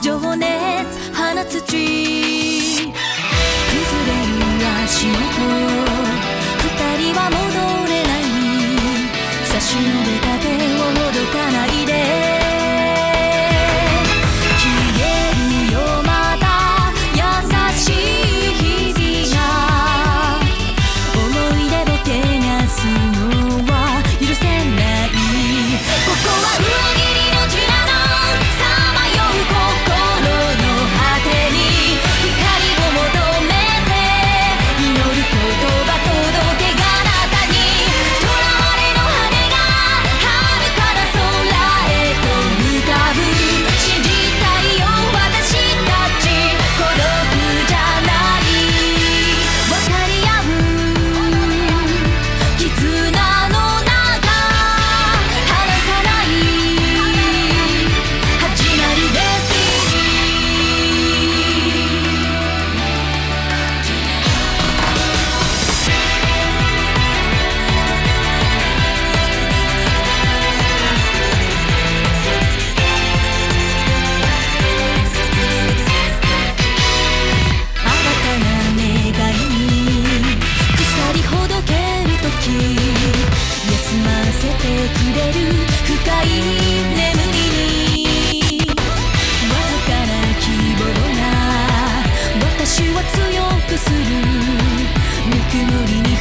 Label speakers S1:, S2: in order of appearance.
S1: 情熱放つ地するぬくもりに